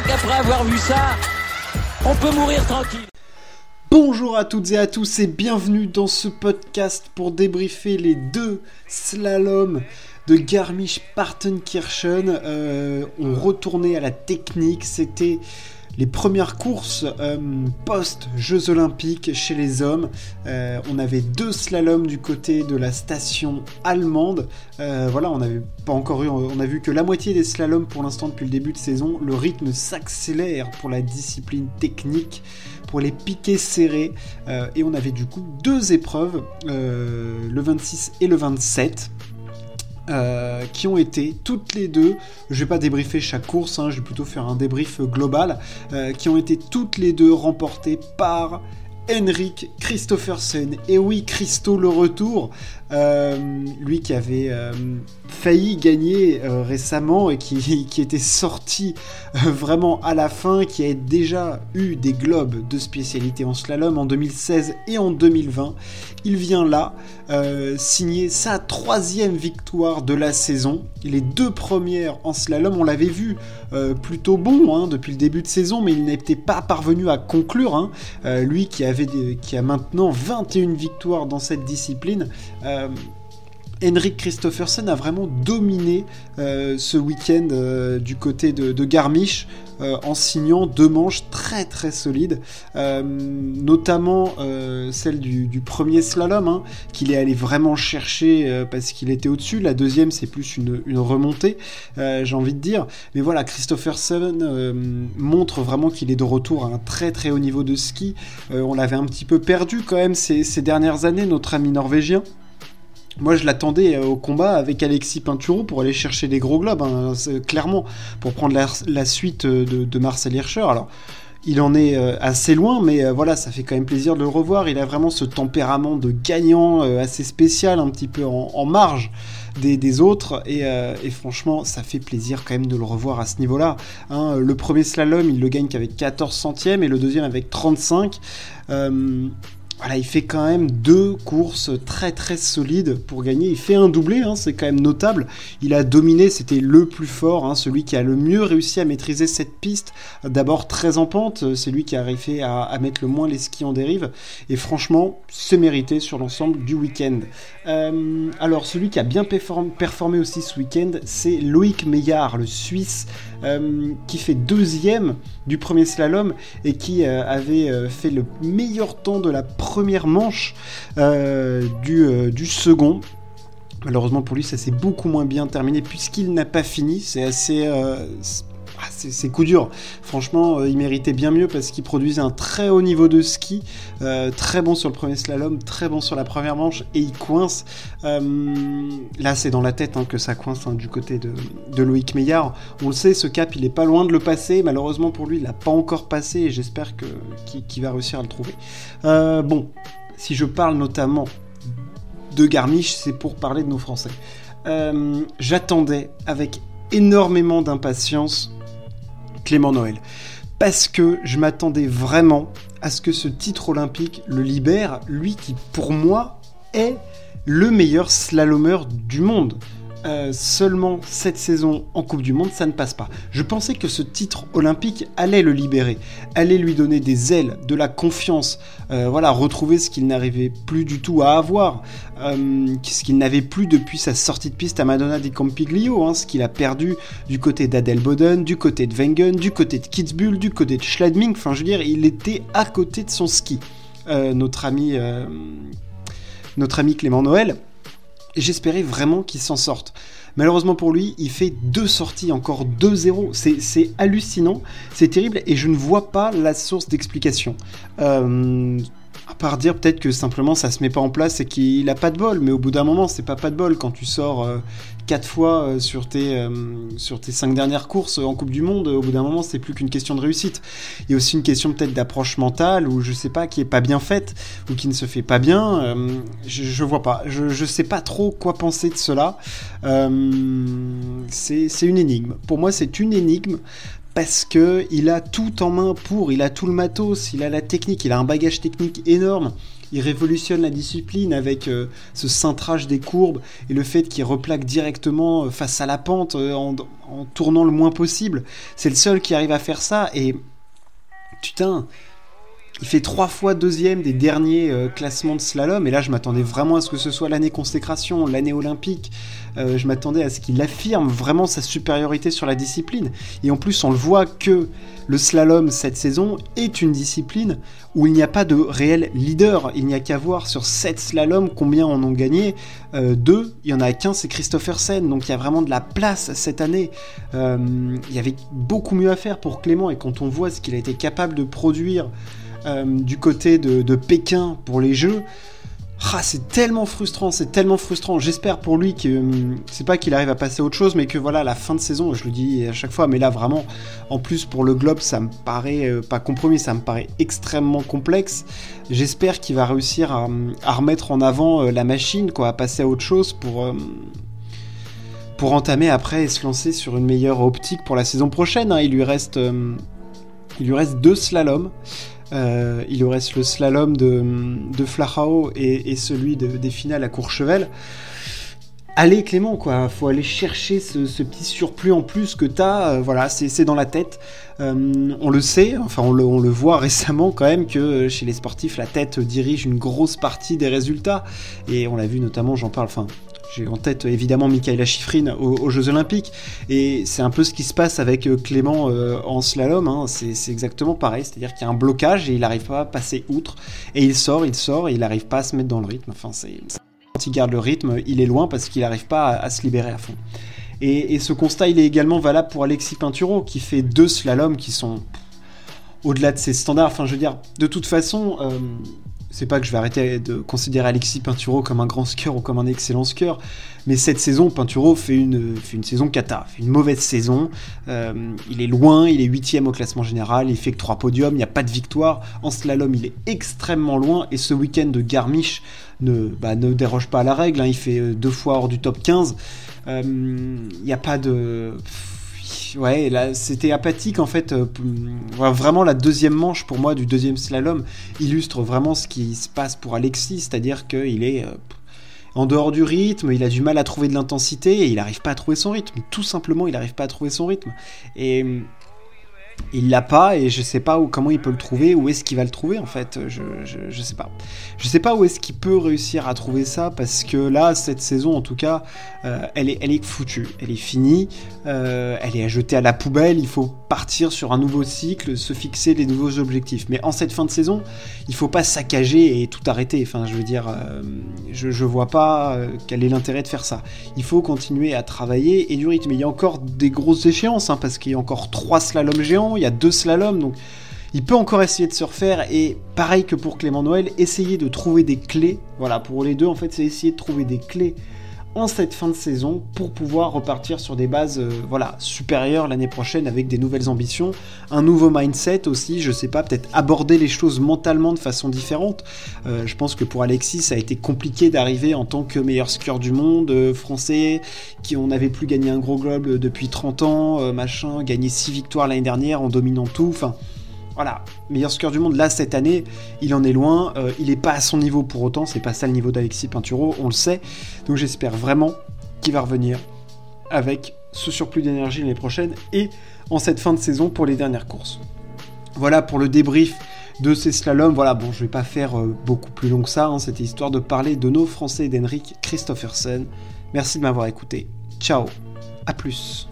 crois qu'après avoir vu ça, on peut mourir tranquille. Bonjour à toutes et à tous et bienvenue dans ce podcast pour débriefer les deux slaloms de Garmisch-Partenkirchen. Euh, on retournait à la technique, c'était les premières courses euh, post-Jeux Olympiques chez les hommes. Euh, on avait deux slaloms du côté de la station allemande. Euh, voilà, on n'avait pas encore eu, on a vu que la moitié des slaloms pour l'instant depuis le début de saison. Le rythme s'accélère pour la discipline technique, pour les piquets serrés. et on avait du coup deux épreuves, le 26 et le 27. Euh, qui ont été toutes les deux, je vais pas débriefer chaque course, hein, je vais plutôt faire un débrief global, euh, qui ont été toutes les deux remportées par Henrik Christophersen. Et oui, Christo le retour, euh, lui qui avait euh, failli gagner euh, récemment et qui, qui était sorti vraiment à la fin, qui a déjà eu des globes de spécialité en slalom en 2016 et en 2020. Il vient là signer sa troisième victoire de la saison. Les deux premières en slalom, on l'avait vu plutôt bon hein, depuis le début de saison, mais il n'était pas parvenu à conclure. Hein. lui qui, avait qui a maintenant 21 victoires dans cette discipline. Euh, Henrik Christophersen a vraiment dominé euh, ce week-end euh, du côté de, Garmisch en signant deux manches très très solides, notamment celle du, premier slalom hein, qu'il est allé vraiment chercher parce qu'il était au-dessus. La deuxième c'est plus une, remontée, j'ai envie de dire. Mais voilà, Christophersen montre vraiment qu'il est de retour à un très très haut niveau de ski. on l'avait un petit peu perdu quand même ces dernières années, notre ami norvégien. Moi, je l'attendais euh, au combat avec Alexis Pinturo pour aller chercher des gros globes, hein, clairement, pour prendre la, suite euh, de, Marcel Hirscher. Alors, il en est euh, assez loin, mais voilà, ça fait quand même plaisir de le revoir. Il a vraiment ce tempérament de gagnant assez spécial, un petit peu en, marge des, autres, et, franchement, ça fait plaisir quand même de le revoir à ce niveau-là. Hein. le premier slalom, il le gagne qu'avec 14 centièmes, et le deuxième avec 35 voilà, il fait quand même deux courses très très solides pour gagner. Il fait un doublé, hein, c'est quand même notable. Il a dominé, c'était le plus fort, hein, celui qui a le mieux réussi à maîtriser cette piste. D'abord très en pente, c'est lui qui a réussi à, mettre le moins les skis en dérive. Et franchement, c'est mérité sur l'ensemble du week-end. Euh, alors celui qui a bien performé aussi ce week-end, c'est Loïc Meillard, le Suisse, euh, qui fait deuxième du premier slalom et qui euh, avait fait le meilleur temps de la première première manche euh, du, euh, du second. Malheureusement pour lui, ça s'est beaucoup moins bien terminé puisqu'il n'a pas fini. C'est assez. Euh, c'est coup dur. Franchement, il méritait bien mieux parce qu'il produisait un très haut niveau de ski, très bon sur le premier slalom, très bon sur la première manche et il coince. là, c'est dans la tête hein, que ça coince hein, du côté de, Loïc Meillard. On le sait, ce cap, il est pas loin de le passer. Malheureusement pour lui, il l'a pas encore passé et j'espère qu'il va réussir à le trouver. bon, si je parle notamment de Garmisch, c'est pour parler de nos Français. Euh, j'attendais avec énormément d'impatience Clément Noël. Parce que je m'attendais vraiment à ce que ce titre olympique le libère, lui qui pour moi est le meilleur slalomeur du monde. Euh, seulement cette saison en Coupe du Monde, ça ne passe pas. Je pensais que ce titre olympique allait le libérer, allait lui donner des ailes, de la confiance, euh, voilà, retrouver ce qu'il n'arrivait plus du tout à avoir, euh, ce qu'il n'avait plus depuis sa sortie de piste à Madonna di Campiglio, hein, ce qu'il a perdu du côté d'Adelboden, du côté de Wengen, du côté de Kitzbühel, du côté de Schladming, enfin je veux dire, il était à côté de son ski, notre ami, notre ami Clément Noël j'espérais vraiment qu'il s'en sorte. Malheureusement pour lui, il fait deux sorties, encore 2-0. C'est hallucinant, c'est terrible, et je ne vois pas la source d'explication. Euh, à part dire peut-être que simplement ça se met pas en place et qu'il a pas de bol, mais au bout d'un moment, c'est pas pas de bol quand tu sors euh, quatre fois euh, sur tes euh, sur tes cinq dernières courses en Coupe du Monde. Au bout d'un moment, c'est plus qu'une question de réussite. Il y a aussi une question peut-être d'approche mentale ou je sais pas qui est pas bien faite ou qui ne se fait pas bien. je, je, vois pas. Je, je sais pas trop quoi penser de cela. c'est une énigme. Pour moi, c'est une énigme parce que il a tout en main pour, il a tout le matos, il a la technique, il a un bagage technique énorme. il révolutionne la discipline avec euh, ce cintrage des courbes et le fait qu'il replaque directement euh, face à la pente en, en, tournant le moins possible. C'est le seul qui arrive à faire ça et putain, il fait trois fois deuxième des derniers euh, classements de slalom, et là je m'attendais vraiment à ce que ce soit l'année consécration, l'année olympique. Euh, je m'attendais à ce qu'il affirme vraiment sa supériorité sur la discipline. Et en plus, on le voit que le slalom cette saison est une discipline où il n'y a pas de réel leader. Il n'y a qu'à voir sur 7 slaloms combien en ont gagné. Euh, deux, il y en a qu'un, c'est Christophersen. Donc il y a vraiment de la place cette année. il y avait beaucoup mieux à faire pour Clément. Et quand on voit ce qu'il a été capable de produire euh, du côté de, Pékin pour les Jeux. Ah, c'est tellement frustrant, c'est tellement frustrant. J'espère pour lui que hum, c'est pas qu'il arrive à passer à autre chose, mais que voilà, la fin de saison, je le dis à chaque fois, mais là vraiment, en plus pour le globe, ça me paraît euh, pas compromis, ça me paraît extrêmement complexe. J'espère qu'il va réussir à, remettre en avant euh, la machine, quoi, à passer à autre chose pour. Pour entamer après et se lancer sur une meilleure optique pour la saison prochaine. Hein. Il lui reste, il lui reste deux slaloms. Euh, il reste le slalom de, de Flachau et, celui des finales à Courchevel. Allez Clément, quoi, faut aller chercher ce, petit surplus en plus que t'as, euh, voilà, c'est dans la tête. Euh, on le sait, enfin on le, on le, voit récemment quand même que chez les sportifs, la tête dirige une grosse partie des résultats. Et on l'a vu notamment, j'en parle, enfin j'ai en tête évidemment Michaela Schifrin aux, Jeux Olympiques, et c'est un peu ce qui se passe avec euh, Clément euh, en slalom, hein. c'est exactement pareil, c'est-à-dire qu'il y a un blocage et il n'arrive pas à passer outre, et il sort, il sort, et il n'arrive pas à se mettre dans le rythme, enfin. Quand il garde le rythme, il est loin parce qu'il n'arrive pas à, se libérer à fond. Et, ce constat, il est également valable pour Alexis Pinturo, qui fait deux slaloms qui sont au-delà de ses standards. Enfin, je veux dire, de toute façon, euh, c'est pas que je vais arrêter de considérer Alexis Pinturo comme un grand skieur ou comme un excellent skieur, mais cette saison, Pinturo fait une, saison cata, fait une mauvaise saison. Euh, il est loin, il est huitième au classement général, il fait que trois podiums, il n'y a pas de victoire. En slalom, il est extrêmement loin, et ce week-end de Garmisch ne, bah, ne déroge pas à la règle, hein. il fait euh, deux fois hors du top 15. Euh, il n'y a pas de ouais, là, c'était apathique en fait. Euh, vraiment, la deuxième manche pour moi du deuxième slalom illustre vraiment ce qui se passe pour Alexis, c'est-à-dire qu'il est euh, en dehors du rythme, il a du mal à trouver de l'intensité et il n'arrive pas à trouver son rythme. Tout simplement, il n'arrive pas à trouver son rythme. Et il l'a pas et je sais pas où, comment il peut le trouver, où est-ce qu'il va le trouver en fait, je, je, sais pas. Je sais pas où est-ce qu'il peut réussir à trouver ça parce que là, cette saison en tout cas, euh, elle, est, elle est foutue, elle est finie, euh, elle est à jeter à la poubelle, il faut partir sur un nouveau cycle, se fixer les nouveaux objectifs. Mais en cette fin de saison, il faut pas saccager et tout arrêter, enfin je veux dire, euh, je, je vois pas quel est l'intérêt de faire ça. Il faut continuer à travailler et du rythme. Il y a encore des grosses échéances hein, parce qu'il y a encore trois slaloms géants il y a deux slaloms, donc il peut encore essayer de se refaire. Et pareil que pour Clément Noël, essayer de trouver des clés. Voilà, pour les deux, en fait, c'est essayer de trouver des clés en cette fin de saison pour pouvoir repartir sur des bases euh, voilà, supérieures l'année prochaine avec des nouvelles ambitions, un nouveau mindset aussi, je sais pas, peut-être aborder les choses mentalement de façon différente. Euh, je pense que pour Alexis, ça a été compliqué d'arriver en tant que meilleur skieur du monde, euh, français, qui on n'avait plus gagné un gros globe depuis 30 ans, machin, gagné 6 victoires l'année dernière en dominant tout, enfin voilà, meilleur skieur du monde. Là, cette année, il en est loin. Euh, il n'est pas à son niveau pour autant. C'est pas ça le niveau d'Alexis Pinturo, on le sait. Donc j'espère vraiment qu'il va revenir avec ce surplus d'énergie l'année prochaine et en cette fin de saison pour les dernières courses. Voilà pour le débrief de ces slaloms. Voilà, bon, je vais pas faire euh, beaucoup plus long que ça. Hein. C'était histoire de parler de nos Français d'Henrik Christophersen. Merci de m'avoir écouté. Ciao, à plus.